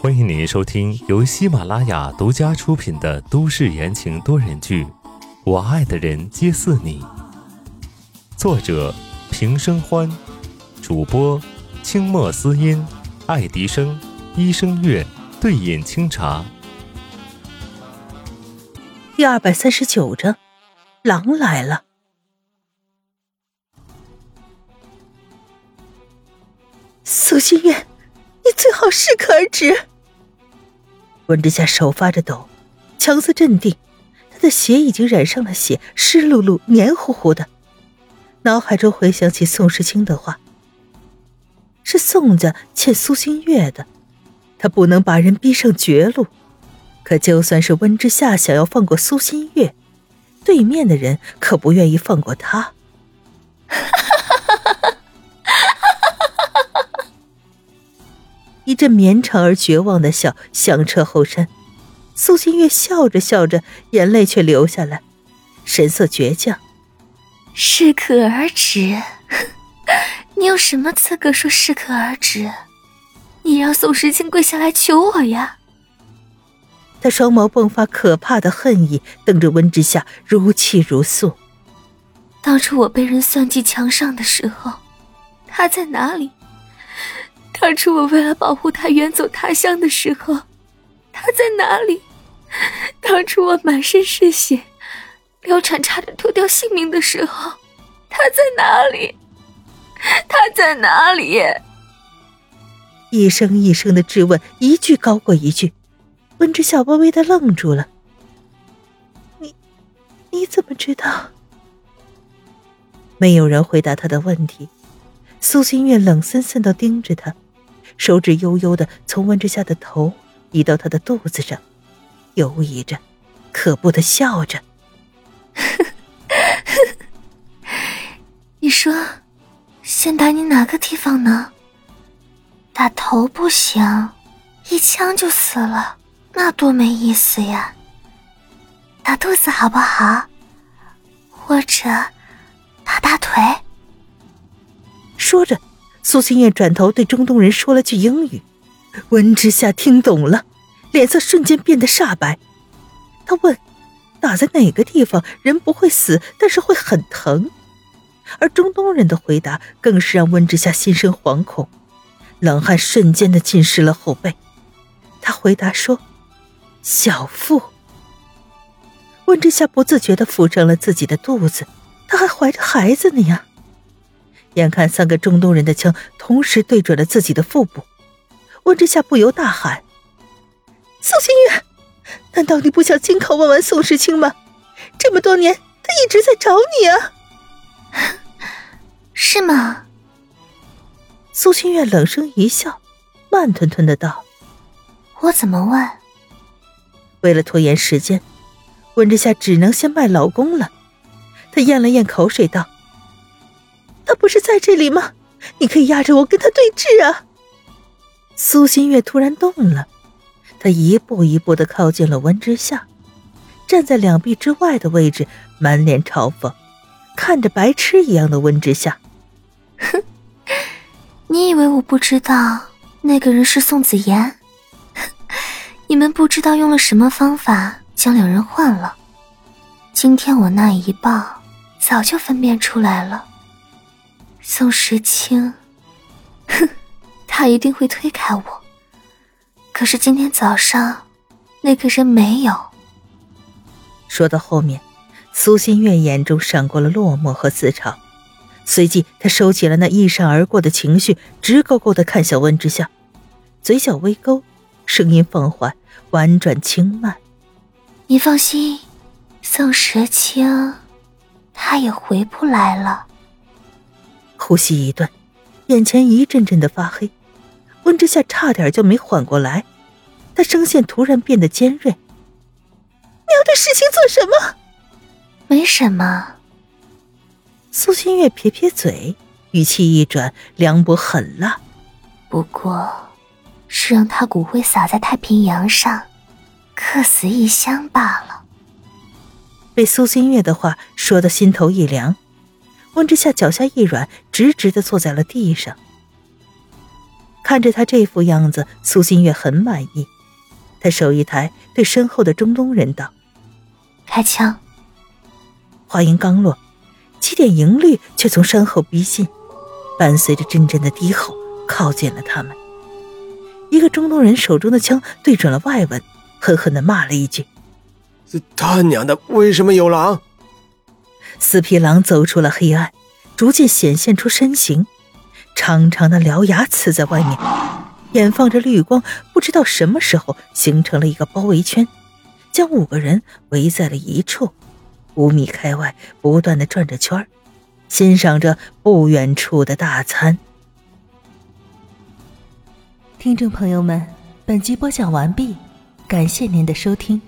欢迎您收听由喜马拉雅独家出品的都市言情多人剧《我爱的人皆似你》，作者平生欢，主播清墨思音、爱迪生、一生月、对饮清茶。第二百三十九章，狼来了。苏心月，你最好适可而止。温之夏手发着抖，强自镇定，他的鞋已经染上了血，湿漉漉、黏糊糊的。脑海中回想起宋时清的话，是宋家欠苏新月的，他不能把人逼上绝路。可就算是温之夏想要放过苏新月，对面的人可不愿意放过他。一阵绵长而绝望的笑响彻后山，苏新月笑着笑着，眼泪却流下来，神色倔强：“适可而止？你有什么资格说适可而止？你让宋时清跪下来求我呀！”他双眸迸发可怕的恨意，瞪着温之夏，如泣如诉：“当初我被人算计墙上的时候，他在哪里？”当初我为了保护他远走他乡的时候，他在哪里？当初我满身是血，流产差点丢掉性命的时候，他在哪里？他在哪里？一声一声的质问，一句高过一句。温之夏微微的愣住了。你，你怎么知道？没有人回答他的问题。苏心月冷森森的盯着他。手指悠悠的从温之夏的头移到他的肚子上，游移着，可怖的笑着。你说，先打你哪个地方呢？打头不行，一枪就死了，那多没意思呀。打肚子好不好？或者打大腿？说着。苏心月转头对中东人说了句英语，温之夏听懂了，脸色瞬间变得煞白。他问：“打在哪个地方人不会死，但是会很疼？”而中东人的回答更是让温之夏心生惶恐，冷汗瞬间的浸湿了后背。他回答说：“小腹。”温之夏不自觉的抚上了自己的肚子，他还怀着孩子呢呀。眼看三个中东人的枪同时对准了自己的腹部，温之夏不由大喊：“宋心月，难道你不想亲口问问宋时清吗？这么多年，他一直在找你啊，是吗？”苏心月冷声一笑，慢吞吞的道：“我怎么问？”为了拖延时间，温之夏只能先卖老公了。他咽了咽口水道。不是在这里吗？你可以压着我跟他对峙啊！苏新月突然动了，他一步一步的靠近了温之夏，站在两臂之外的位置，满脸嘲讽，看着白痴一样的温之夏。哼，你以为我不知道那个人是宋子妍？你们不知道用了什么方法将两人换了？今天我那一抱，早就分辨出来了。宋时清，哼，他一定会推开我。可是今天早上，那个人没有。说到后面，苏新月眼中闪过了落寞和自嘲，随即她收起了那一闪而过的情绪，直勾勾的看向温之夏，嘴角微勾，声音放缓，婉转轻慢：“你放心，宋时清，他也回不来了。”呼吸一顿，眼前一阵阵的发黑，温之夏差点就没缓过来，他声线突然变得尖锐：“你要对事情做什么？”“没什么。”苏新月撇撇嘴，语气一转，凉薄狠辣：“不过，是让他骨灰撒在太平洋上，客死异乡罢了。”被苏新月的话说的心头一凉。温之夏脚下一软，直直的坐在了地上。看着他这副样子，苏新月很满意。他手一抬，对身后的中东人道：“开枪。”话音刚落，七点盈律却从身后逼近，伴随着阵阵的低吼，靠近了他们。一个中东人手中的枪对准了外文，狠狠的骂了一句：“他娘的，为什么有狼？”四匹狼走出了黑暗，逐渐显现出身形。长长的獠牙刺在外面，眼放着绿光，不知道什么时候形成了一个包围圈，将五个人围在了一处，五米开外不断的转着圈，欣赏着不远处的大餐。听众朋友们，本集播讲完毕，感谢您的收听。